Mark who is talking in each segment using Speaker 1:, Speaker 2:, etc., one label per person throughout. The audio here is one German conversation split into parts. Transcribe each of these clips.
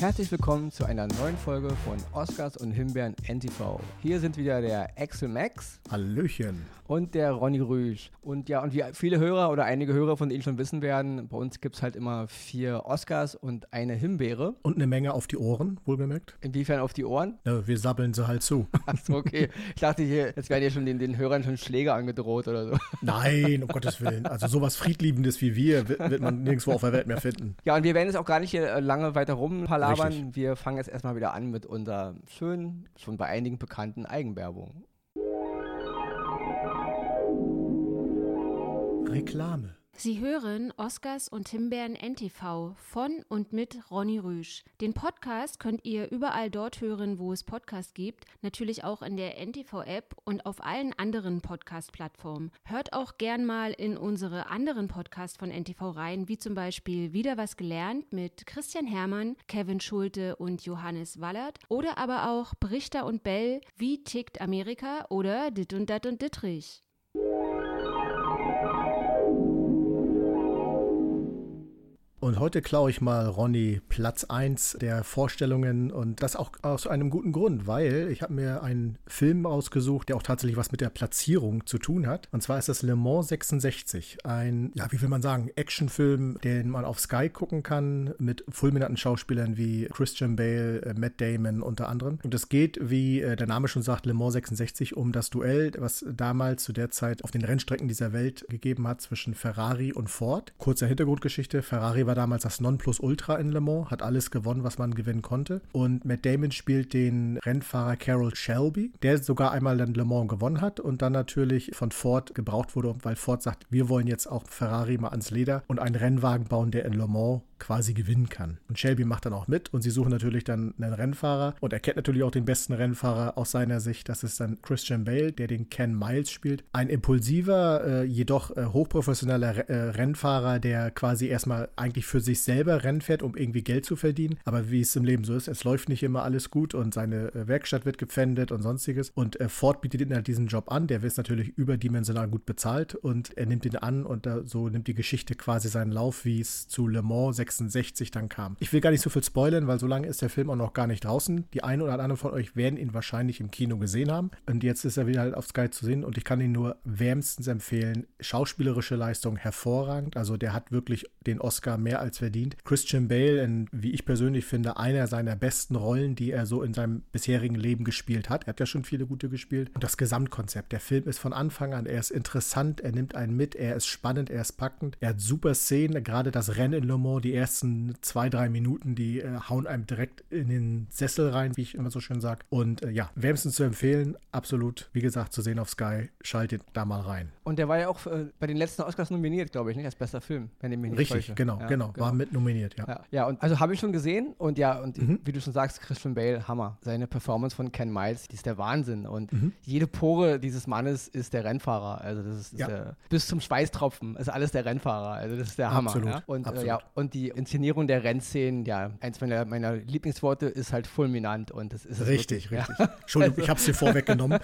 Speaker 1: Herzlich willkommen zu einer neuen Folge von Oscars und Himbeeren NTV. Hier sind wieder der Axel Max.
Speaker 2: Hallöchen.
Speaker 1: Und der Ronny Rüsch. Und ja, und wie viele Hörer oder einige Hörer von Ihnen schon wissen werden, bei uns gibt es halt immer vier Oscars und eine Himbeere.
Speaker 2: Und eine Menge auf die Ohren, wohlbemerkt.
Speaker 1: Inwiefern auf die Ohren?
Speaker 2: Ja, wir sabbeln sie halt zu.
Speaker 1: Achso, okay. Ich dachte hier, jetzt werden ja schon den, den Hörern schon Schläge angedroht oder so.
Speaker 2: Nein, um Gottes Willen. Also sowas Friedliebendes wie wir wird, man nirgendwo auf der Welt mehr finden.
Speaker 1: Ja, und wir werden jetzt auch gar nicht hier äh, lange weiter rumpalabern. Richtig. Wir fangen jetzt erstmal wieder an mit unserer schönen, schon bei einigen bekannten Eigenwerbung.
Speaker 2: Reklame.
Speaker 3: Sie hören Oscars und Himbeeren NTV von und mit Ronny Rüsch. Den Podcast könnt ihr überall dort hören, wo es Podcasts gibt, natürlich auch in der NTV-App und auf allen anderen Podcast-Plattformen. Hört auch gern mal in unsere anderen Podcasts von NTV rein, wie zum Beispiel Wieder was gelernt mit Christian Hermann, Kevin Schulte und Johannes Wallert oder aber auch Brichter und Bell, Wie tickt Amerika oder Dit und Dat und Dittrich.
Speaker 2: Und heute klaue ich mal Ronny Platz 1 der Vorstellungen und das auch aus einem guten Grund, weil ich habe mir einen Film ausgesucht, der auch tatsächlich was mit der Platzierung zu tun hat. Und zwar ist das Le Mans 66. Ein, ja, wie will man sagen, Actionfilm, den man auf Sky gucken kann mit fulminanten Schauspielern wie Christian Bale, äh, Matt Damon unter anderem. Und es geht, wie äh, der Name schon sagt, Le Mans 66 um das Duell, was damals zu der Zeit auf den Rennstrecken dieser Welt gegeben hat zwischen Ferrari und Ford. Kurzer Hintergrundgeschichte. Ferrari war damals das Nonplusultra in Le Mans, hat alles gewonnen, was man gewinnen konnte. Und Matt Damon spielt den Rennfahrer Carroll Shelby, der sogar einmal dann Le Mans gewonnen hat und dann natürlich von Ford gebraucht wurde, weil Ford sagt, wir wollen jetzt auch Ferrari mal ans Leder und einen Rennwagen bauen, der in Le Mans quasi gewinnen kann. Und Shelby macht dann auch mit und sie suchen natürlich dann einen Rennfahrer und er kennt natürlich auch den besten Rennfahrer aus seiner Sicht. Das ist dann Christian Bale, der den Ken Miles spielt. Ein impulsiver, äh, jedoch äh, hochprofessioneller äh, Rennfahrer, der quasi erstmal eigentlich für sich selber Rennen fährt, um irgendwie Geld zu verdienen. Aber wie es im Leben so ist, es läuft nicht immer alles gut und seine äh, Werkstatt wird gepfändet und sonstiges. Und äh, Ford bietet ihm halt diesen Job an. Der wird natürlich überdimensional gut bezahlt und er nimmt ihn an und so nimmt die Geschichte quasi seinen Lauf, wie es zu Le Mans 66 dann kam. Ich will gar nicht so viel spoilern, weil so lange ist der Film auch noch gar nicht draußen. Die einen oder anderen von euch werden ihn wahrscheinlich im Kino gesehen haben. Und jetzt ist er wieder halt auf Sky zu sehen und ich kann ihn nur wärmstens empfehlen. Schauspielerische Leistung hervorragend. Also der hat wirklich den Oscar mehr als verdient. Christian Bale, in, wie ich persönlich finde, einer seiner besten Rollen, die er so in seinem bisherigen Leben gespielt hat. Er hat ja schon viele gute gespielt. Und das Gesamtkonzept. Der Film ist von Anfang an, er ist interessant, er nimmt einen mit, er ist spannend, er ist packend. Er hat super Szenen, gerade das Rennen in Le Mans, die ersten zwei, drei Minuten, die äh, hauen einem direkt in den Sessel rein, wie ich immer so schön sage. Und äh, ja, wärmstens zu empfehlen, absolut, wie gesagt, zu sehen auf Sky. Schaltet da mal rein.
Speaker 1: Und der war ja auch äh, bei den letzten Oscars nominiert, glaube ich, nicht als bester Film, wenn ich mich nicht
Speaker 2: Richtig, genau,
Speaker 1: ja,
Speaker 2: genau, war mit nominiert, ja.
Speaker 1: Ja, ja und also habe ich schon gesehen und ja, und mhm. wie du schon sagst, Christian Bale, Hammer. Seine Performance von Ken Miles, die ist der Wahnsinn. Und mhm. jede Pore dieses Mannes ist der Rennfahrer. Also das ist, ist ja. der, bis zum Schweißtropfen ist alles der Rennfahrer. Also das ist der Hammer.
Speaker 2: Absolut.
Speaker 1: Ja? Und,
Speaker 2: Absolut.
Speaker 1: Äh, ja, und die Inszenierung der Rennszenen, ja, eins meiner, meiner Lieblingsworte ist halt fulminant und das ist
Speaker 2: Richtig,
Speaker 1: wirklich,
Speaker 2: richtig. Ja. Entschuldigung, ich habe es dir vorweggenommen.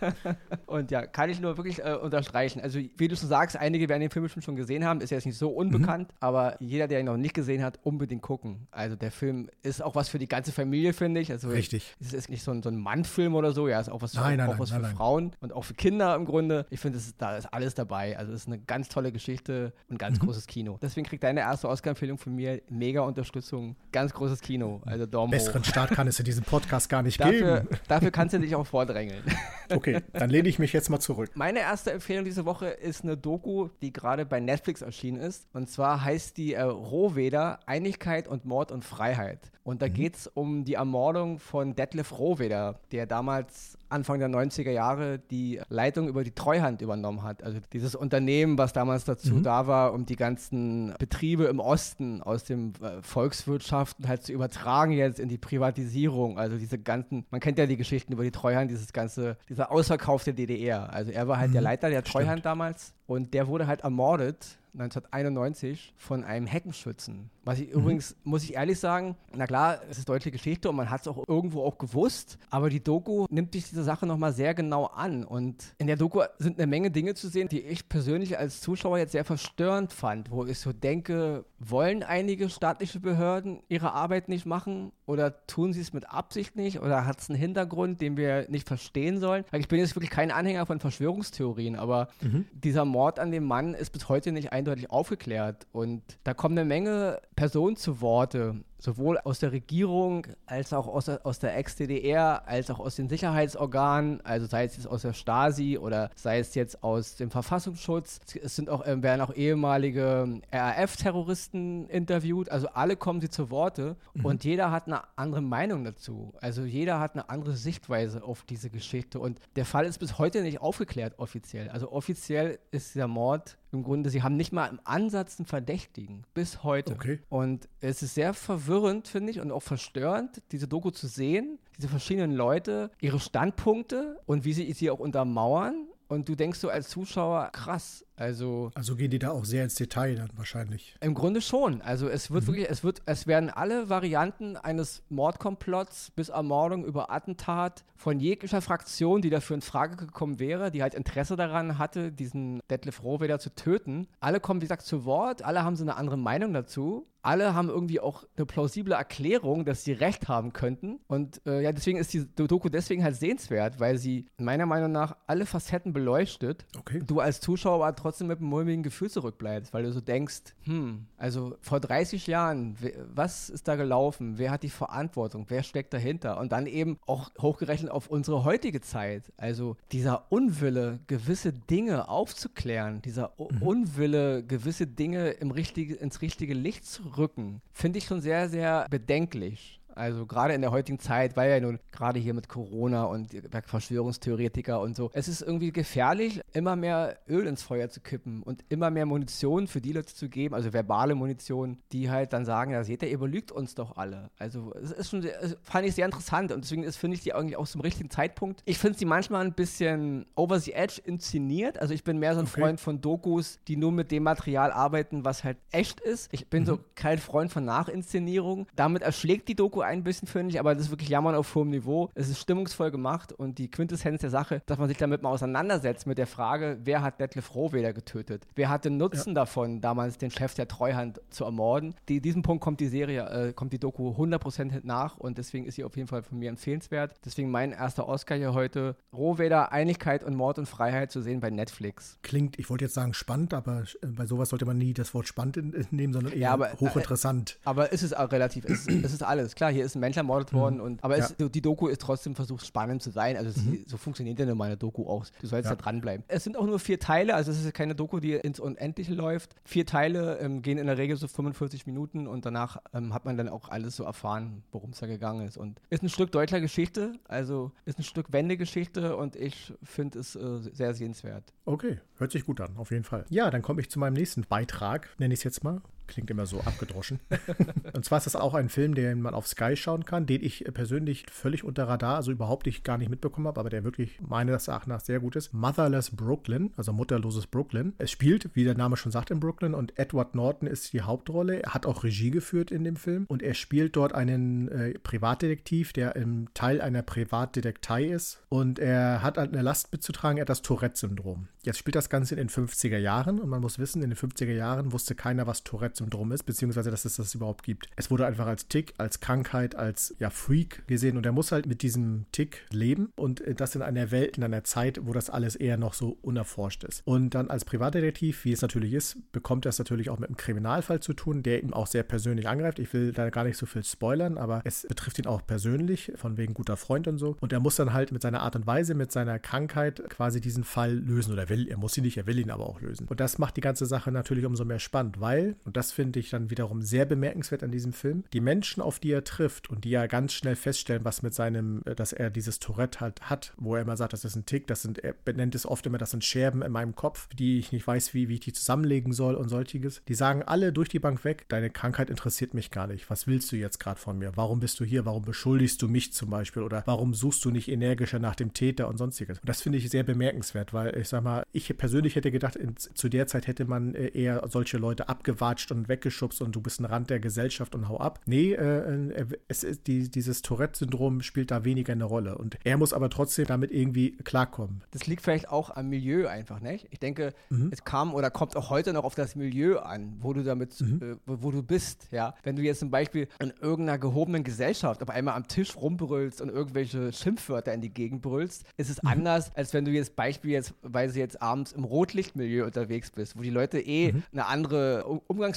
Speaker 1: und ja, kann ich nur wirklich äh, unterstreichen. Also wie du schon sagst, einige werden den Film schon gesehen haben, ist jetzt nicht so unbekannt, mhm. aber jeder, der ihn noch nicht gesehen hat, unbedingt gucken. Also der Film ist auch was für die ganze Familie, finde ich. Also
Speaker 2: Richtig.
Speaker 1: Es ist nicht so ein, so ein Mannfilm oder so, ja, ist auch was,
Speaker 2: nein,
Speaker 1: für,
Speaker 2: nein,
Speaker 1: auch was
Speaker 2: nein,
Speaker 1: für
Speaker 2: nein.
Speaker 1: Frauen und auch für Kinder im Grunde. Ich finde, da ist alles dabei. Also es ist eine ganz tolle Geschichte und ganz mhm. großes Kino. Deswegen kriegt deine erste Oscar-Empfehlung von mir mega Unterstützung. Ganz großes Kino. Also Daumen
Speaker 2: Besseren
Speaker 1: hoch.
Speaker 2: Start kann es in diesem Podcast gar nicht
Speaker 1: dafür,
Speaker 2: geben.
Speaker 1: Dafür kannst du dich auch vordrängeln.
Speaker 2: Okay, dann lehne ich mich jetzt mal zurück.
Speaker 1: Meine erste Empfehlung diese Woche ist eine Doku, die gerade bei Netflix erschienen ist. Und zwar heißt die äh, Rohweder Einigkeit und Mord und Freiheit. Und da mhm. geht es um die Ermordung von Detlef Rohweder, der damals Anfang der 90er Jahre die Leitung über die Treuhand übernommen hat. Also dieses Unternehmen, was damals dazu mhm. da war, um die ganzen Betriebe im Osten aus dem äh, Volkswirtschaften halt zu übertragen jetzt in die Privatisierung. Also diese ganzen, man kennt ja die Geschichten über die Treuhand, dieses ganze, dieser Ausverkauf der DDR. Also er war halt mhm. der Leiter der Treuhand
Speaker 2: Stimmt.
Speaker 1: damals und der wurde halt ermordet 1991 von einem Heckenschützen. Was ich
Speaker 2: Mhm.
Speaker 1: übrigens, muss ich ehrlich sagen, na klar, es ist deutsche Geschichte und man hat es auch irgendwo auch gewusst, aber die Doku nimmt sich diese Sache nochmal sehr genau an. Und in der Doku sind eine Menge Dinge zu sehen, die ich persönlich als Zuschauer jetzt sehr verstörend fand, wo ich so denke, wollen einige staatliche Behörden ihre Arbeit nicht machen oder tun sie es mit Absicht nicht? Oder hat es einen Hintergrund, den wir nicht verstehen sollen? Ich bin jetzt wirklich kein Anhänger von Verschwörungstheorien, aber dieser Mord an dem Mann ist bis heute nicht eindeutig aufgeklärt. Und da kommen eine Menge Personen zu Worte, sowohl aus der Regierung als auch aus der, aus der Ex-DDR, als auch aus den Sicherheitsorganen, also sei es jetzt aus der Stasi oder sei es jetzt aus dem Verfassungsschutz. Es sind auch, ähm, werden auch ehemalige RAF-Terroristen interviewt, also alle kommen sie zu Worte und jeder hat eine andere Meinung dazu. Also jeder hat eine andere Sichtweise auf diese Geschichte und der Fall ist bis heute nicht aufgeklärt offiziell. Also offiziell ist der Mord im Grunde, sie haben nicht mal im Ansatz einen Verdächtigen, bis heute.
Speaker 2: Okay.
Speaker 1: Und es ist sehr verwirrend, finde ich, und auch verstörend, diese Doku zu sehen, diese verschiedenen Leute, ihre Standpunkte und wie sie sie auch untermauern. Und du denkst so als Zuschauer, krass, also
Speaker 2: Also gehen die da auch sehr ins Detail dann wahrscheinlich.
Speaker 1: im Grunde schon. Also es wird wirklich, es wird, es werden alle Varianten eines Mordkomplotts bis Ermordung über Attentat von jeglicher Fraktion, die dafür in Frage gekommen wäre, die halt Interesse daran hatte, diesen Detlef Rohweder zu töten. Alle kommen, wie gesagt, zu Wort, alle haben so eine andere Meinung dazu. Alle haben irgendwie auch eine plausible Erklärung, dass sie recht haben könnten. Und äh, ja, deswegen ist die Doku deswegen halt sehenswert, weil sie meiner Meinung nach alle Facetten beleuchtet
Speaker 2: Okay.
Speaker 1: du als Zuschauer trotzdem mit einem mulmigen Gefühl zurückbleibst, weil du so denkst, hm, also vor 30 Jahren, was ist da gelaufen? Wer hat die Verantwortung? Wer steckt dahinter? Und dann eben auch hochgerechnet auf unsere heutige Zeit. Also dieser Unwille, gewisse Dinge aufzuklären, dieser U Unwille, gewisse Dinge im richtige, ins richtige Licht zu rücken, finde ich schon sehr, sehr bedenklich. Also gerade in der heutigen Zeit, weil ja nun gerade hier mit Corona und Verschwörungstheoretiker und so, es ist irgendwie gefährlich, immer mehr Öl ins Feuer zu kippen und immer mehr Munition für die Leute zu geben, also verbale Munition, die halt dann sagen, ja seht ihr, ihr belügt uns doch alle. Also es ist schon, sehr, es fand ich sehr interessant und deswegen ist, finde ich die eigentlich auch zum richtigen Zeitpunkt. Ich finde sie manchmal ein bisschen over the edge inszeniert, also ich bin mehr so ein
Speaker 2: Okay.
Speaker 1: Freund von Dokus, die nur mit dem Material arbeiten, was halt echt ist. Ich bin so kein Freund von Nachinszenierung. Damit erschlägt die Doku ein bisschen, finde ich, aber das ist wirklich Jammern auf hohem Niveau. Es ist stimmungsvoll gemacht und die Quintessenz der Sache, dass man sich damit mal auseinandersetzt mit der Frage, wer hat Detlef Rohweder getötet? Wer hat den Nutzen davon, damals den Chef der Treuhand zu ermorden? Die, diesem Punkt kommt die Serie, äh, kommt die Doku 100% nach und deswegen ist sie auf jeden Fall von mir empfehlenswert. Deswegen mein erster Oscar hier heute, Rohweder, Einigkeit und Mord und Freiheit zu sehen bei Netflix.
Speaker 2: Klingt, ich wollte jetzt sagen spannend, aber äh, bei sowas sollte man nie das Wort spannend nehmen, sondern eher
Speaker 1: Ja, aber, äh,
Speaker 2: hochinteressant.
Speaker 1: Aber es ist auch relativ, es ist, es ist alles. Klar, hier ist ein Mensch ermordet worden, und, aber es,
Speaker 2: Ja.
Speaker 1: die Doku ist trotzdem versucht, spannend zu sein. Also sie, so funktioniert ja nun mal eine Doku auch. Du sollst
Speaker 2: Ja.
Speaker 1: da dranbleiben. Es sind auch nur vier Teile, also es ist keine Doku, die ins Unendliche läuft. Vier Teile ähm, gehen in der Regel so 45 Minuten und danach ähm, hat man dann auch alles so erfahren, worum es da gegangen ist. Und ist ein Stück deutscher Geschichte, also ist ein Stück Wendegeschichte und ich finde es äh, sehr sehenswert.
Speaker 2: Okay, hört sich gut an, auf jeden Fall. Ja, dann komme ich zu meinem nächsten Beitrag, nenne ich es jetzt mal. Klingt immer so abgedroschen. und zwar ist das auch ein Film, den man auf Sky schauen kann, den ich persönlich völlig unter Radar, also überhaupt nicht gar nicht mitbekommen habe, aber der wirklich meines Erachtens sehr gut ist. Motherless Brooklyn, also mutterloses Brooklyn. Es spielt, wie der Name schon sagt, in Brooklyn und Edward Norton ist die Hauptrolle. Er hat auch Regie geführt in dem Film und er spielt dort einen äh, Privatdetektiv, der im Teil einer Privatdetektei ist und er hat eine Last mitzutragen, er hat das Tourette-Syndrom. Jetzt spielt das Ganze in den 50er Jahren und man muss wissen, in den 50er Jahren wusste keiner, was Tourette-Syndrom ist, beziehungsweise dass es das überhaupt gibt. Es wurde einfach als Tick, als Krankheit, als ja, Freak gesehen und er muss halt mit diesem Tick leben und äh, das in einer Welt, in einer Zeit, wo das alles eher noch so unerforscht ist. Und dann als Privatdetektiv, wie es natürlich ist, bekommt er es natürlich auch mit einem Kriminalfall zu tun, der ihm auch sehr persönlich angreift. Ich will da gar nicht so viel spoilern, aber es betrifft ihn auch persönlich, von wegen guter Freund und so. Und er muss dann halt mit seiner Art und Weise, mit seiner Krankheit quasi diesen Fall lösen oder will. Er muss ihn nicht, er will ihn aber auch lösen. Und das macht die ganze Sache natürlich umso mehr spannend, weil, und das finde ich dann wiederum sehr bemerkenswert an diesem Film. Die Menschen, auf die er trifft und die ja ganz schnell feststellen, was mit seinem, äh, dass er dieses Tourette halt hat, wo er immer sagt, das ist ein Tick, das sind, er benennt es oft immer, das sind Scherben in meinem Kopf, die ich nicht weiß, wie, wie ich die zusammenlegen soll und solches. Die sagen alle durch die Bank weg, deine Krankheit interessiert mich gar nicht. Was willst du jetzt gerade von mir? Warum bist du hier? Warum beschuldigst du mich zum Beispiel? Oder warum suchst du nicht energischer nach dem Täter und sonstiges? Und das finde ich sehr bemerkenswert, weil ich sag mal, ich persönlich hätte gedacht, in, zu der Zeit hätte man äh, eher solche Leute abgewatscht und weggeschubst und du bist ein Rand der Gesellschaft und hau ab. Nee, äh, äh, es ist die, dieses Tourette-Syndrom spielt da weniger eine Rolle. Und er muss aber trotzdem damit irgendwie klarkommen.
Speaker 1: Das liegt vielleicht auch am Milieu einfach, nicht? Ich denke, mhm. es kam oder kommt auch heute noch auf das Milieu an, wo du damit, mhm. äh, wo, du bist, ja. Wenn du jetzt zum Beispiel in irgendeiner gehobenen Gesellschaft auf einmal am Tisch rumbrüllst und irgendwelche Schimpfwörter in die Gegend brüllst, ist es mhm. anders, als wenn du jetzt Beispiel jetzt, weil sie jetzt abends im Rotlichtmilieu unterwegs bist, wo die Leute eh mhm. eine andere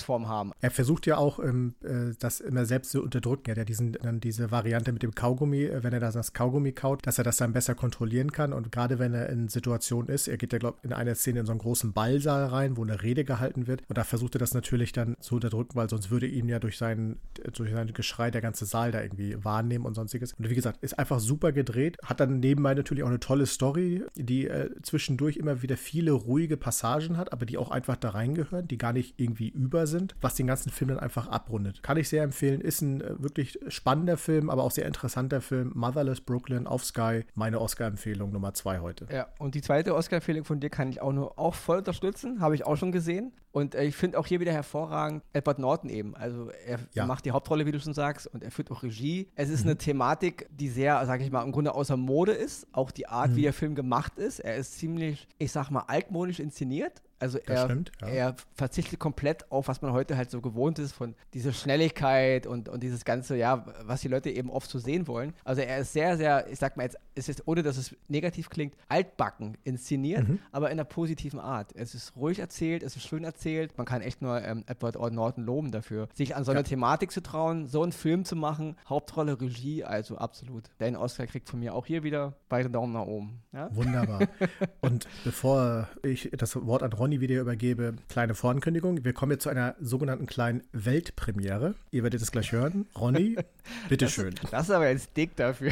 Speaker 1: Umgangsform haben.
Speaker 2: Er versucht ja auch, ähm, äh, das immer selbst zu unterdrücken. Er hat ja diesen, dann diese Variante mit dem Kaugummi, äh, wenn er das Kaugummi kaut, dass er das dann besser kontrollieren kann. Und gerade wenn er in Situationen ist, er geht ja, glaube ich, in einer Szene in so einen großen Ballsaal rein, wo eine Rede gehalten wird. Und da versucht er das natürlich dann zu unterdrücken, weil sonst würde ihn ja durch sein, durch sein Geschrei der ganze Saal da irgendwie wahrnehmen und sonstiges. Und wie gesagt, ist einfach super gedreht. Hat dann nebenbei natürlich auch eine tolle Story, die äh, zwischendurch immer wieder viele ruhige Passagen hat, aber die auch einfach da reingehören, die gar nicht irgendwie über sind, was den ganzen Film dann einfach abrundet. Kann ich sehr empfehlen. Ist ein äh, wirklich spannender Film, aber auch sehr interessanter Film. Motherless Brooklyn auf Sky. Meine Oscar-Empfehlung Nummer zwei heute.
Speaker 1: Ja, und die zweite Oscar-Empfehlung von dir kann ich auch nur auch voll unterstützen. Habe ich auch schon gesehen. Und äh, ich finde auch hier wieder hervorragend Edward Norton eben. Also er ja. macht die Hauptrolle, wie du schon sagst, und er führt auch Regie. Es ist mhm. eine Thematik, die sehr, sage ich mal, im Grunde außer Mode ist. Auch die Art, mhm. wie der Film gemacht ist. Er ist ziemlich, ich sag mal, altmodisch inszeniert. Also er, stimmt, ja. er, verzichtet komplett auf, was man heute halt so gewohnt ist, von dieser Schnelligkeit und, und dieses ganze, ja, was die Leute eben oft so sehen wollen. Also er ist sehr, sehr, ich sag mal jetzt, es ist, ohne dass es negativ klingt, altbacken inszeniert, mhm. aber in einer positiven Art. Es ist ruhig erzählt, es ist schön erzählt. Man kann echt nur ähm, Edward Norton loben dafür, sich an so eine ja. Thematik zu trauen, so einen Film zu machen. Hauptrolle, Regie, also absolut. Den Oscar kriegt von mir auch hier wieder beide Daumen nach oben.
Speaker 2: Ja? Wunderbar. und bevor ich das Wort an Ron Ronny wieder übergebe, kleine Vorankündigung. Wir kommen jetzt zu einer sogenannten kleinen Weltpremiere. Ihr werdet es gleich hören. Ronny, bitteschön.
Speaker 1: Das, das ist aber jetzt dick dafür.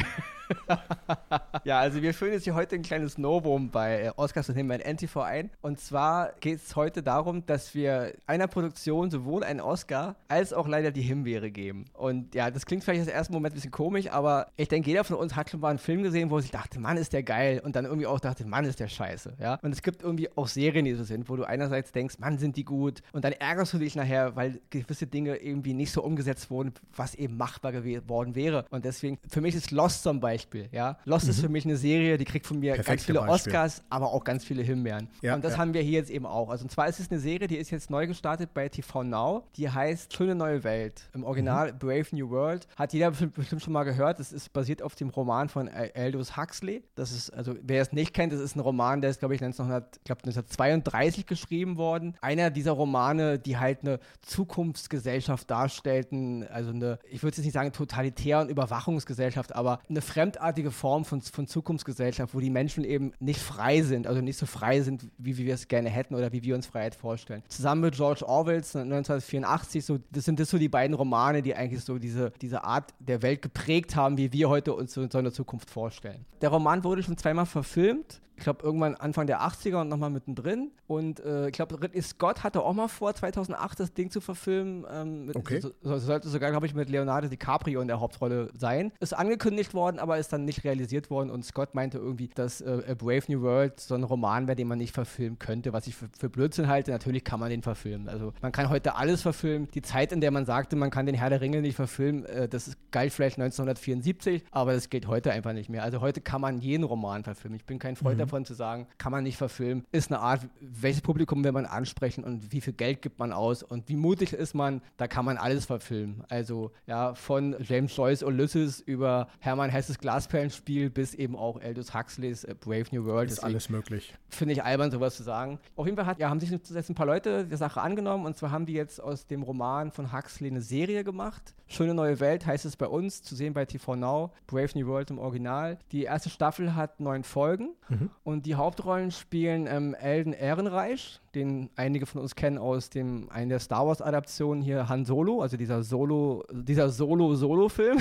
Speaker 1: Ja, also wir führen jetzt hier heute ein kleines Novum bei äh, Oscars und Himbeeren NTV ein. Und zwar geht es heute darum, dass wir einer Produktion sowohl einen Oscar als auch leider die Himbeere geben. Und ja, das klingt vielleicht im ersten Moment ein bisschen komisch, aber ich denke, jeder von uns hat schon mal einen Film gesehen, wo sich dachte, Mann, ist der geil. Und dann irgendwie auch dachte, Mann, ist der scheiße. Ja? Und es gibt irgendwie auch Serien, die so sind, wo du einerseits denkst, Mann, sind die gut. Und dann ärgerst du dich nachher, weil gewisse Dinge irgendwie nicht so umgesetzt wurden, was eben machbar geworden wäre. Und deswegen, für mich ist Lost zum Beispiel Beispiel. Ja? Lost mhm. ist für mich eine Serie, die kriegt von mir Perfekte ganz viele Beispiel. Oscars, aber auch ganz viele Himbeeren. Ja, und das ja. haben wir hier jetzt eben auch. Also und zwar ist es eine Serie, die ist jetzt neu gestartet bei TV Now. Die heißt Schöne neue Welt. Im Original mhm. Brave New World. Hat jeder bestimmt schon mal gehört. Das ist basiert auf dem Roman von Aldous Huxley. Das ist, also wer es nicht kennt, das ist ein Roman, der ist, glaube ich, 1900, glaub, 1932 geschrieben worden. Einer dieser Romane, die halt eine Zukunftsgesellschaft darstellten. Also eine, ich würde jetzt nicht sagen totalitär und Überwachungsgesellschaft, aber eine fremde fremdartige Form von, von Zukunftsgesellschaft, wo die Menschen eben nicht frei sind, also nicht so frei sind, wie, wie wir es gerne hätten oder wie wir uns Freiheit vorstellen. Zusammen mit George Orwells 1984, so, das sind das so die beiden Romane, die eigentlich so diese, diese Art der Welt geprägt haben, wie wir heute uns so, so eine Zukunft vorstellen. Der Roman wurde schon zweimal verfilmt ich glaube, irgendwann Anfang der 80er und nochmal mittendrin. Und äh, ich glaube, Ridley Scott hatte auch mal vor, 2008 das Ding zu verfilmen. Ähm, mit, okay. So, so, sollte sogar, glaube ich, mit Leonardo DiCaprio in der Hauptrolle sein. Ist angekündigt worden, aber ist dann nicht realisiert worden. Und Scott meinte irgendwie, dass äh, A Brave New World so ein Roman wäre, den man nicht verfilmen könnte, was ich für, für Blödsinn halte. Natürlich kann man den verfilmen. Also man kann heute alles verfilmen. Die Zeit, in der man sagte, man kann den Herr der Ringe nicht verfilmen, äh, das ist geil vielleicht 1974, aber das geht heute einfach nicht mehr. Also heute kann man jeden Roman verfilmen. Ich bin kein Freund mhm davon zu sagen, kann man nicht verfilmen, ist eine Art, welches Publikum will man ansprechen und wie viel Geld gibt man aus und wie mutig ist man, da kann man alles verfilmen. Also ja, von James Joyce Ulysses über Hermann Hesses Glasperlenspiel bis eben auch Aldous Huxleys äh, Brave New World.
Speaker 2: Ist alles möglich.
Speaker 1: Finde ich albern, sowas zu sagen. Auf jeden Fall hat, ja, haben sich jetzt ein paar Leute der Sache angenommen und zwar haben die jetzt aus dem Roman von Huxley eine Serie gemacht. Schöne neue Welt heißt es bei uns, zu sehen bei TV Now, Brave New World im Original. Die erste Staffel hat neun Folgen mhm. und die Hauptrollen spielen ähm, Elden Ehrenreich, den einige von uns kennen aus dem einen der Star Wars Adaptionen hier Han Solo, also dieser Solo, dieser Solo-Solo-Film.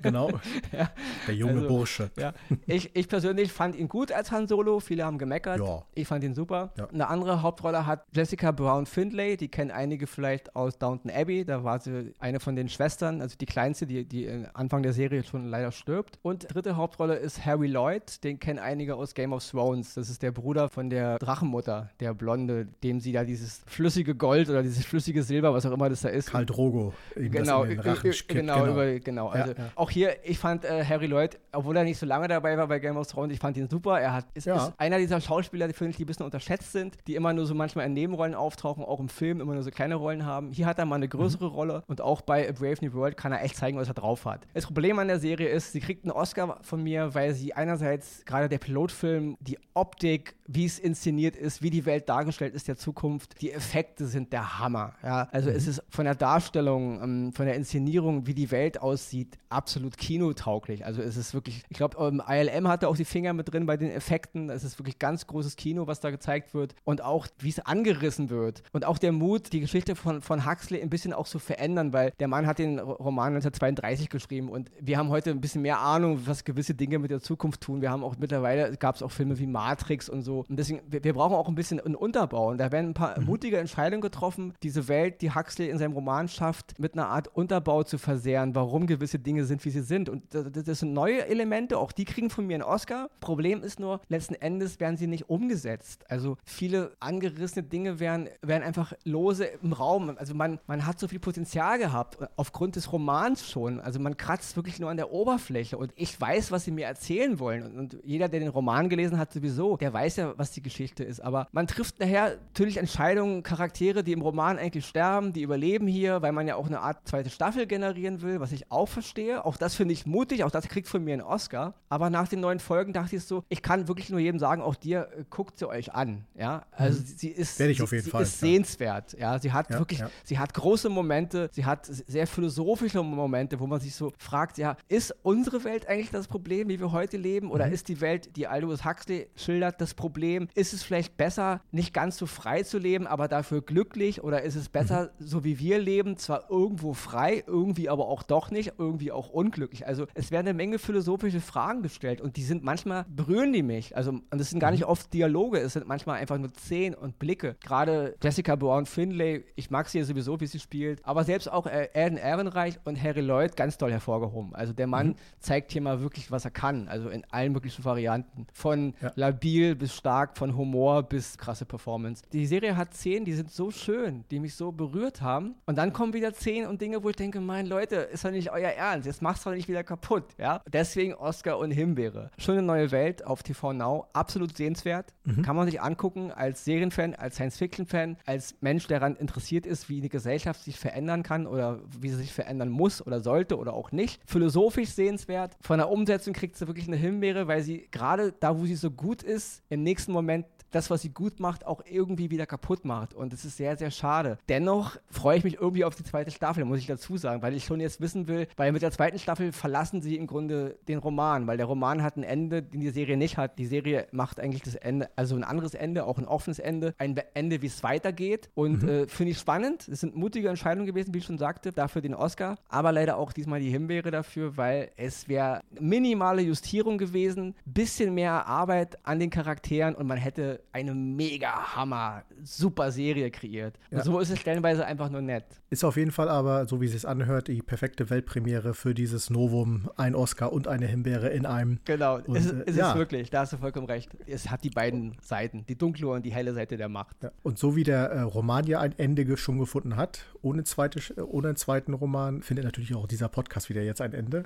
Speaker 2: Genau. ja. Der junge also, Bursche.
Speaker 1: Ja. Ich, ich persönlich fand ihn gut als Han Solo. Viele haben gemeckert. Ja. Ich fand ihn super. Ja. Eine andere Hauptrolle hat Jessica Brown Findlay. Die kennen einige vielleicht aus Downton Abbey. Da war sie eine von den Schwestern, also die kleinste, die, die Anfang der Serie schon leider stirbt. Und dritte Hauptrolle ist Harry Lloyd. Den kennen einige aus Game of Thrones. Das ist der Bruder von der Drachenmutter, der Blonde, dem sie da dieses flüssige Gold oder dieses flüssige Silber, was auch immer das da ist.
Speaker 2: Karl Drogo.
Speaker 1: Genau, genau, genau, über, genau. Also ja, ja. auch hier, ich fand äh, Harry Lloyd, obwohl er nicht so lange dabei war bei Game of Thrones, ich fand ihn super. Er hat, ist, ja. ist einer dieser Schauspieler, die, finde ich, die ein bisschen unterschätzt sind, die immer nur so manchmal in Nebenrollen auftauchen, auch im Film immer nur so kleine Rollen haben. Hier hat er mal eine größere mhm. Rolle und auch bei A Brave New World kann er echt zeigen, was er drauf hat. Das Problem an der Serie ist, sie kriegt einen Oscar von mir, weil sie einerseits gerade der Pilotfilm, die Optik, wie es inszeniert ist, wie die Welt dargestellt ist der Zukunft, die Effekte sind der Hammer. Ja? Also mhm. es ist von der Darstellung, ähm, von der Inszenierung, wie die Welt aussieht, absolut kinotauglich. Also es ist wirklich, ich glaube, ähm, ILM hatte auch die Finger mit drin bei den Effekten. Es ist wirklich ganz großes Kino, was da gezeigt wird und auch, wie es angerissen wird. Und auch der Mut, die Geschichte von, von Huxley ein bisschen auch zu verändern, weil der Mann hat den Roman 1932 geschrieben und wir haben heute ein bisschen mehr Ahnung, was gewisse Dinge mit der Zukunft tun. Wir haben auch mittlerweile, gab es auch Filme wie Matrix und so. Und deswegen, wir, wir brauchen auch ein bisschen einen Unterbau. Und da werden ein paar mhm. mutige Entscheidungen getroffen, diese Welt, die Huxley in seinem Roman schafft, mit einer Art Unterbau zu versehren, warum gewisse Dinge sind, wie sie sind. Und das, das sind neue Elemente, auch die kriegen von mir einen Oscar. Problem ist nur, letzten Endes werden sie nicht umgesetzt. Also viele angerissene Dinge werden, werden einfach lose im Raum. Also man, man hat so viel Potenzial gehabt, aufgrund des Romans schon. Also man kratzt wirklich nur an der Oberfläche. Und ich weiß, was sie mir erzählen wollen. Und, und jeder, der den Roman gelesen hat, sowieso, der weiß ja, was die Geschichte ist. Aber man trifft nachher natürlich Entscheidungen, Charaktere, die im Roman eigentlich sterben, die überleben hier, weil man ja auch eine Art zweite Staffel generieren will, was ich auch verstehe. Auch das finde ich mutig, auch das kriegt von mir einen Oscar. Aber nach den neuen Folgen dachte ich so, ich kann wirklich nur jedem sagen, auch dir, äh, guckt sie euch an. Ja, also mhm. sie ist,
Speaker 2: Werde ich auf jeden
Speaker 1: sie,
Speaker 2: Fall,
Speaker 1: ist ja. sehenswert. Ja, sie hat ja, wirklich, ja. sie hat große Momente, sie hat sehr philosophische Momente, wo man sich so fragt, ja, ist unsere Welt eigentlich das Problem, wie wir heute leben? Oder mhm. ist die Welt, die Aldous Huxley schildert, das Problem? Ist es vielleicht besser, nicht ganz so frei zu leben, aber dafür glücklich? Oder ist es besser, mhm. so wie wir leben, zwar irgendwo frei, irgendwie aber auch doch nicht, irgendwie auch unglücklich? Also es werden eine Menge philosophische Fragen gestellt und die sind manchmal, berühren die mich. Also und das sind gar nicht mhm. oft Dialoge, es sind manchmal einfach nur Szenen und Blicke. Gerade Jessica Brown Finlay, ich mag sie ja sowieso, wie sie spielt, aber selbst auch Alan Ehrenreich und Harry Lloyd ganz toll hervorgehoben. Also der Mann mhm. zeigt hier mal wirklich, was er kann, also in allen möglichen Varianten. Von ja. labil bis stark, von Humor bis krasse Performance. Die Serie hat Szenen, die sind so schön, die mich so berührt haben. Und dann kommen wieder Szenen und Dinge, wo ich denke, mein Leute, ist doch nicht euer Ernst, jetzt machst du doch nicht wieder kaputt, ja? Deswegen Oscar und Himbeere. Schöne neue Welt auf TV Now, absolut sehenswert. Mhm. Kann man sich angucken als Serienfan, als Science-Fiction-Fan, als Mensch, der daran interessiert ist, wie eine Gesellschaft sich verändern kann oder wie sie sich verändern muss oder sollte oder auch nicht. Philosophisch sehenswert. Von der Umsetzung kriegt sie wirklich eine Himbeere, weil sie gerade da, wo sie so gut ist, im nächsten Moment das, was sie gut macht, auch irgendwie wieder kaputt macht. Und es ist sehr, sehr schade. Dennoch freue ich mich irgendwie auf die zweite Staffel, muss ich dazu sagen, weil ich schon jetzt wissen will, weil mit der zweiten Staffel verlassen sie im Grunde den Roman, weil der Roman hat ein Ende, den die Serie nicht hat. Die Serie macht eigentlich das Ende, also ein anderes Ende, auch ein offenes Ende, ein Ende, wie es weitergeht. Und mhm. äh, finde ich spannend. Es sind mutige Entscheidungen gewesen, wie ich schon sagte, dafür den Oscar. Aber leider auch diesmal die Himbeere dafür, weil es wäre minimale Justierung gewesen, bisschen mehr Arbeit an den Charakteren und man hätte eine mega Hammer, super Serie kreiert. Und ja. so ist es stellenweise einfach nur nett.
Speaker 2: Ist auf jeden Fall aber, so wie es sich anhört, die perfekte Weltpremiere für dieses Novum. Ein Oscar und eine Himbeere in einem.
Speaker 1: Genau, und, ist, ist ja. es wirklich, da hast du vollkommen recht. Es hat die beiden Seiten, die dunkle und die helle Seite der Macht.
Speaker 2: Ja. Und so wie der äh, Roman ja ein Ende schon gefunden hat, ohne, zweite, ohne einen zweiten Roman, findet natürlich auch dieser Podcast wieder jetzt ein Ende.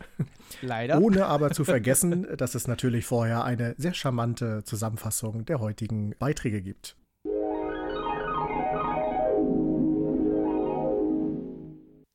Speaker 1: Leider.
Speaker 2: Ohne aber zu vergessen, dass es natürlich vorher eine sehr charmante Zusammenfassung der heutigen Beiträge gibt.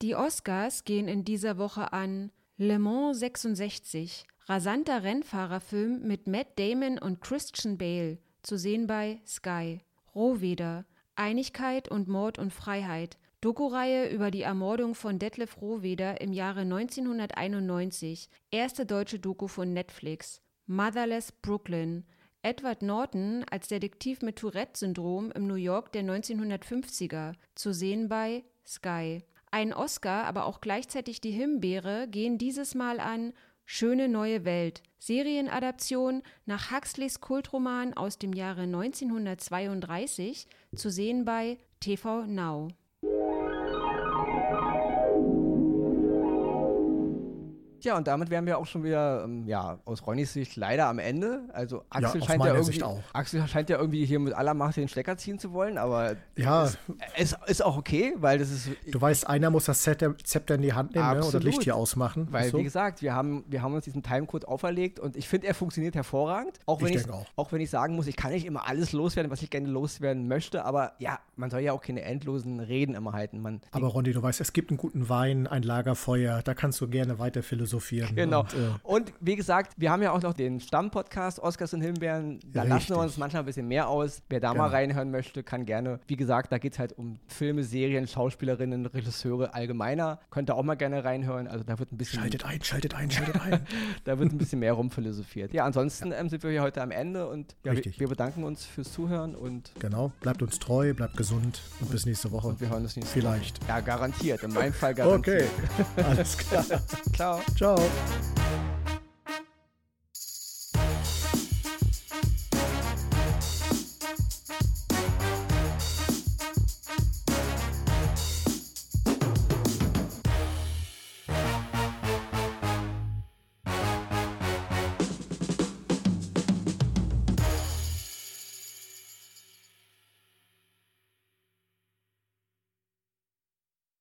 Speaker 3: Die Oscars gehen in dieser Woche an Le Mans 66, Rasanter Rennfahrerfilm mit Matt Damon und Christian Bale, zu sehen bei Sky. Rohweder, Einigkeit und Mord und Freiheit, Doku-Reihe über die Ermordung von Detlef Rohweder im Jahre 1991, erste deutsche Doku von Netflix. Motherless Brooklyn, Edward Norton als Detektiv mit Tourette-Syndrom im New York der 1950er, zu sehen bei Sky. Ein Oscar, aber auch gleichzeitig die Himbeere gehen dieses Mal an Schöne neue Welt, Serienadaption nach Huxleys Kultroman aus dem Jahre 1932, zu sehen bei TV Now.
Speaker 1: Ja, und damit wären wir auch schon wieder, ähm, ja, aus Ronnys Sicht leider am Ende. Also Axel,
Speaker 2: Ja,
Speaker 1: scheint, ja irgendwie. Axel scheint ja irgendwie hier mit aller Macht den Stecker ziehen zu wollen, aber
Speaker 2: Ja.
Speaker 1: es ist, ist auch okay, weil das ist,
Speaker 2: Du weißt, einer muss das Zepter, in die Hand nehmen ne? und das
Speaker 1: Absolut.
Speaker 2: Licht hier ausmachen.
Speaker 1: weil
Speaker 2: so.
Speaker 1: wie gesagt, wir haben, wir haben uns diesen Timecode auferlegt und ich finde, er funktioniert hervorragend. Auch
Speaker 2: Ich
Speaker 1: wenn ich,
Speaker 2: denke auch.
Speaker 1: auch wenn ich sagen muss, ich kann nicht immer alles loswerden, was ich gerne loswerden möchte, aber ja, man soll ja auch keine endlosen Reden immer halten. Man,
Speaker 2: Aber Ronny, du weißt, es gibt einen guten Wein, ein Lagerfeuer, da kannst du gerne weiter philosophieren.
Speaker 1: Genau.
Speaker 2: Und, äh,
Speaker 1: Und wie gesagt, wir haben ja auch noch den Stammpodcast Oscars und Himbeeren. Da lassen wir
Speaker 2: Richtig.
Speaker 1: uns manchmal ein bisschen mehr aus. Wer da mal
Speaker 2: Genau.
Speaker 1: reinhören möchte, kann gerne. Wie gesagt, da geht es halt um Filme, Serien, Schauspielerinnen, Regisseure allgemeiner. Könnt ihr auch mal gerne reinhören. Also da wird ein bisschen,
Speaker 2: schaltet ein, schaltet ein, schaltet ein.
Speaker 1: da wird ein bisschen mehr rumphilosophiert. Ja, ansonsten Ähm, sind wir hier heute am Ende und ja, wir,
Speaker 2: Richtig.
Speaker 1: wir bedanken uns fürs Zuhören und,
Speaker 2: genau, bleibt uns treu, bleibt gesund und bis nächste Woche.
Speaker 1: und wir hören uns nächste
Speaker 2: Vielleicht.
Speaker 1: Woche. Ja, garantiert. In meinem Fall garantiert.
Speaker 2: Okay, alles klar.
Speaker 1: Ciao.
Speaker 2: Ciao.